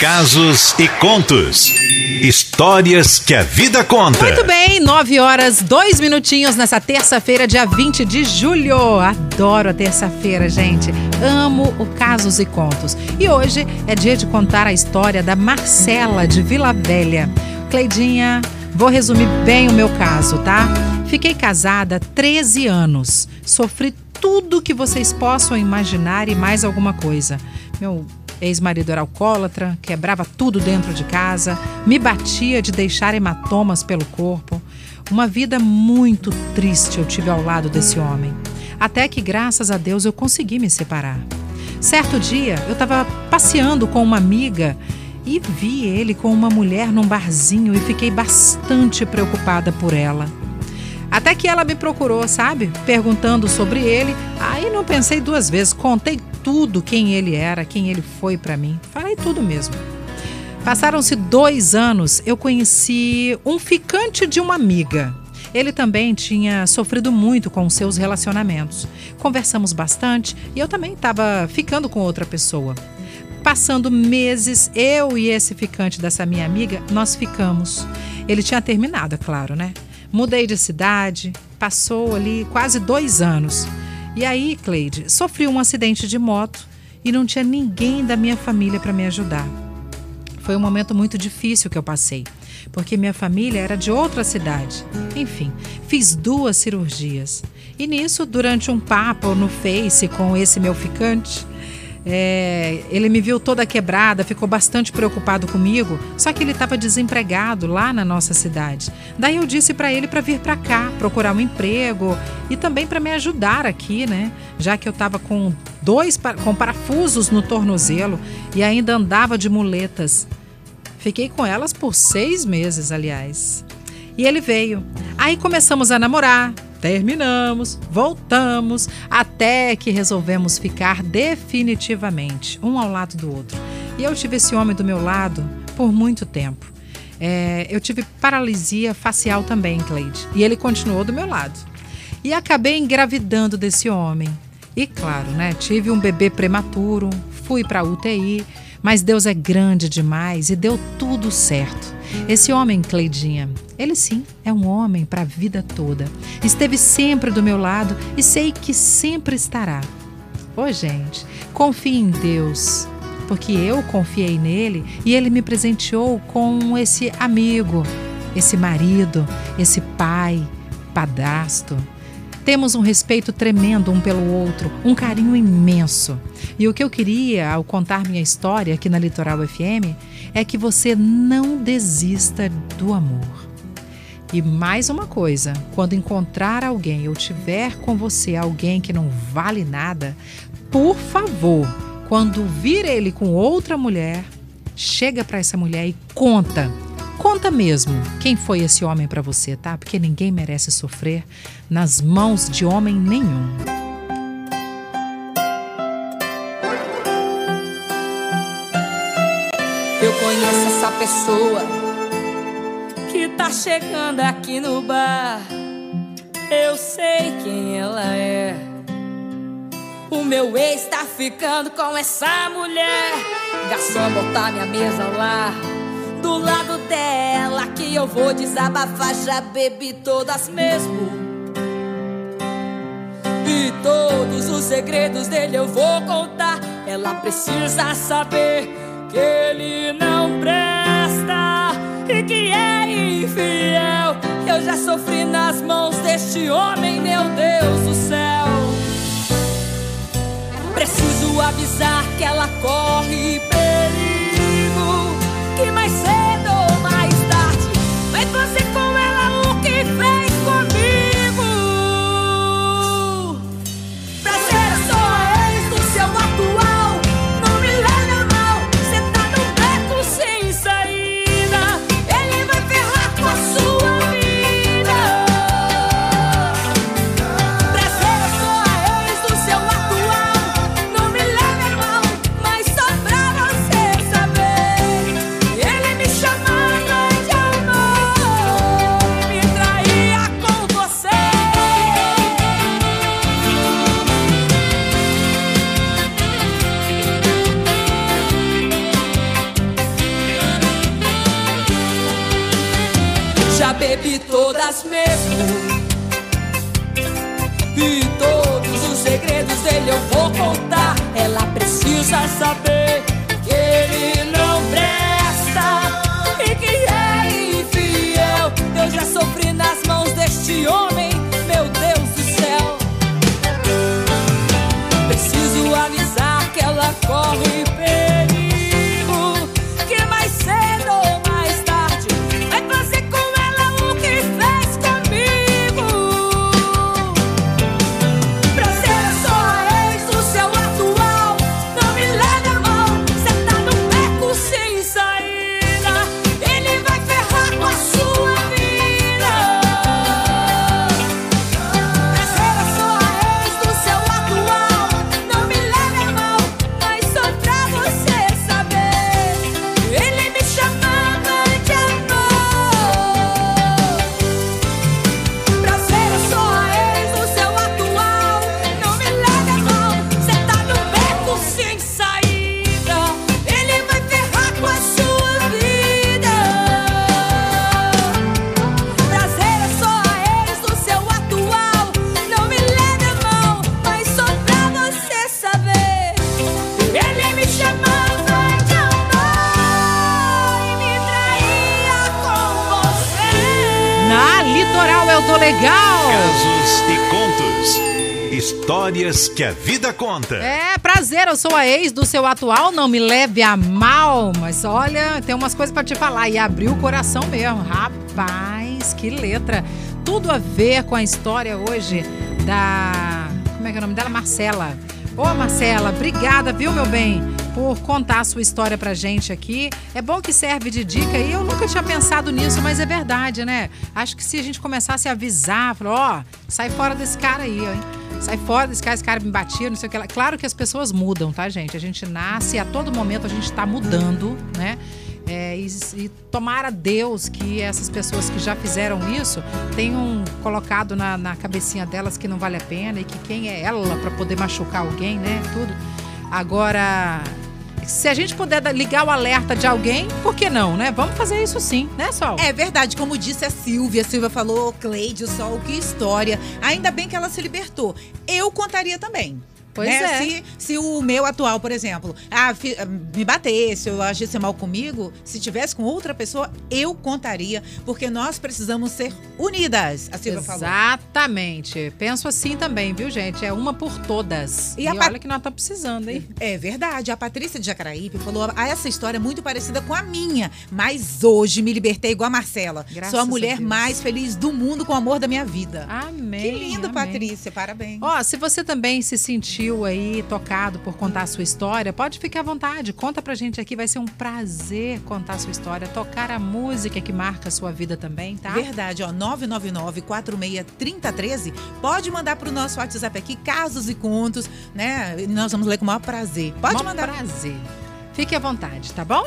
Casos e contos. Histórias que a vida conta. Muito bem, 9 horas, 2 minutinhos nessa terça-feira, dia 20 de julho. Adoro a terça-feira, gente. Amo o Casos e Contos. E hoje é dia de contar a história da Marcela de Vila Velha. Cleidinha, vou resumir bem o meu caso, tá? Fiquei casada há 13 anos. Sofri tudo que vocês possam imaginar e mais alguma coisa. Meu Ex-marido era alcoólatra, quebrava tudo dentro de casa, me batia de deixar hematomas pelo corpo. Uma vida muito triste eu tive ao lado desse homem. Até que, graças a Deus, eu consegui me separar. Certo dia, eu estava passeando com uma amiga e vi ele com uma mulher num barzinho e fiquei bastante preocupada por ela. Até que ela me procurou, sabe? Perguntando sobre ele. Aí não pensei duas vezes, contei tudo quem ele era, quem ele foi para mim. Falei tudo mesmo. Passaram-se dois anos, eu conheci um ficante de uma amiga. Ele também tinha sofrido muito com seus relacionamentos. Conversamos bastante e eu também estava ficando com outra pessoa. Passando meses, eu e esse ficante dessa minha amiga, nós ficamos. Ele tinha terminado, é claro, né? Mudei de cidade, passou ali quase dois anos. E aí, Cleide, sofri um acidente de moto e não tinha ninguém da minha família para me ajudar. Foi um momento muito difícil que eu passei, porque minha família era de outra cidade. Enfim, fiz duas cirurgias. E nisso, durante um papo no Face com esse meu ficante, é, ele me viu toda quebrada, ficou bastante preocupado comigo, só que ele estava desempregado lá na nossa cidade. Daí eu disse para ele para vir para cá, procurar um emprego e também para me ajudar aqui, né? Já que eu estava com dois com parafusos no tornozelo e ainda andava de muletas. Fiquei com elas por seis meses, aliás. E ele veio. Aí começamos a namorar, Terminamos, voltamos, até que resolvemos ficar definitivamente, um ao lado do outro. E eu tive esse homem do meu lado por muito tempo. É, eu tive paralisia facial também, Cleide, e ele continuou do meu lado. E acabei engravidando desse homem. E claro, né, tive um bebê prematuro, fui para UTI, mas Deus é grande demais e deu tudo certo. Esse homem, Cleidinha, ele sim é um homem para a vida toda. Esteve sempre do meu lado e sei que sempre estará. Ô, gente, confie em Deus, porque eu confiei nele e ele me presenteou com esse amigo, esse marido, esse pai, padrasto. Temos um respeito tremendo um pelo outro, um carinho imenso. E o que eu queria ao contar minha história aqui na Litoral FM é que você não desista do amor. E mais uma coisa: quando encontrar alguém ou tiver com você alguém que não vale nada, por favor, quando vir ele com outra mulher, chega para essa mulher e conta Conta mesmo quem foi esse homem para você, tá? Porque ninguém merece sofrer nas mãos de homem nenhum. Eu conheço essa pessoa que tá chegando aqui no bar. Eu sei quem ela é. O meu ex tá ficando com essa mulher. Garçom, botar minha mesa lá do lado dela que eu vou desabafar. Já bebi todas mesmo. E todos os segredos dele eu vou contar. Ela precisa saber que ele não presta e que é infiel. Eu já sofri nas mãos deste homem, meu Deus do céu. Preciso avisar que ela corre bebi todas mesmo. E todos os segredos dele eu vou contar. Ela precisa saber que ele não presta e que Histórias que a vida conta. É, prazer, eu sou a ex do seu atual, não me leve a mal, mas olha, tem umas coisas pra te falar e abriu o coração mesmo. Rapaz, que letra. Tudo a ver com a história hoje da. Como é que é o nome dela? Marcela. Ô, Marcela, obrigada, viu, meu bem, por contar a sua história pra gente aqui. É bom que serve de dica e eu nunca tinha pensado nisso, mas é verdade, né? Acho que se a gente começasse a avisar, falar, ó, sai fora desse cara aí, hein? Sai fora desse cara, esse cara me batia, não sei o que lá. Claro que as pessoas mudam, tá, gente? A gente nasce, a todo momento a gente tá mudando, né? É, e, e tomara Deus que essas pessoas que já fizeram isso tenham colocado na, na cabecinha delas que não vale a pena e que quem é ela para poder machucar alguém, né? Tudo. Agora, se a gente puder ligar o alerta de alguém, por que não, né? Vamos fazer isso sim, né, Sol? É verdade, como disse a Silvia. A Silvia falou, Cleide, Sol, que história. Ainda bem que ela se libertou. Eu contaria também. Pois né? é. Se, se o meu atual, por exemplo, ah, fi- ah, me batesse ou agisse mal comigo, se tivesse com outra pessoa, eu contaria, porque nós precisamos ser unidas, a Silvia falou. Exatamente. Penso assim também, viu, gente? É uma por todas. E, E a Pat- olha que nós estamos precisando, hein? É verdade. A Patrícia de Jacaraípe falou: ah, essa história é muito parecida com a minha, mas hoje me libertei igual a Marcela. Graças Sou a a mulher Deus. mais feliz do mundo com o amor da minha vida. Amém. que lindo, amém. Patrícia. Parabéns. Ó, se você também se sentiu aí tocado por contar a sua história, pode ficar à vontade. Conta pra gente aqui, vai ser um prazer contar a sua história, tocar a música que marca a sua vida também, tá? Verdade, ó, 999-46-3013. Pode mandar pro nosso WhatsApp aqui, casos e contos, né? Nós vamos ler com o maior prazer. Pode Mó mandar. prazer. Fique à vontade, tá bom?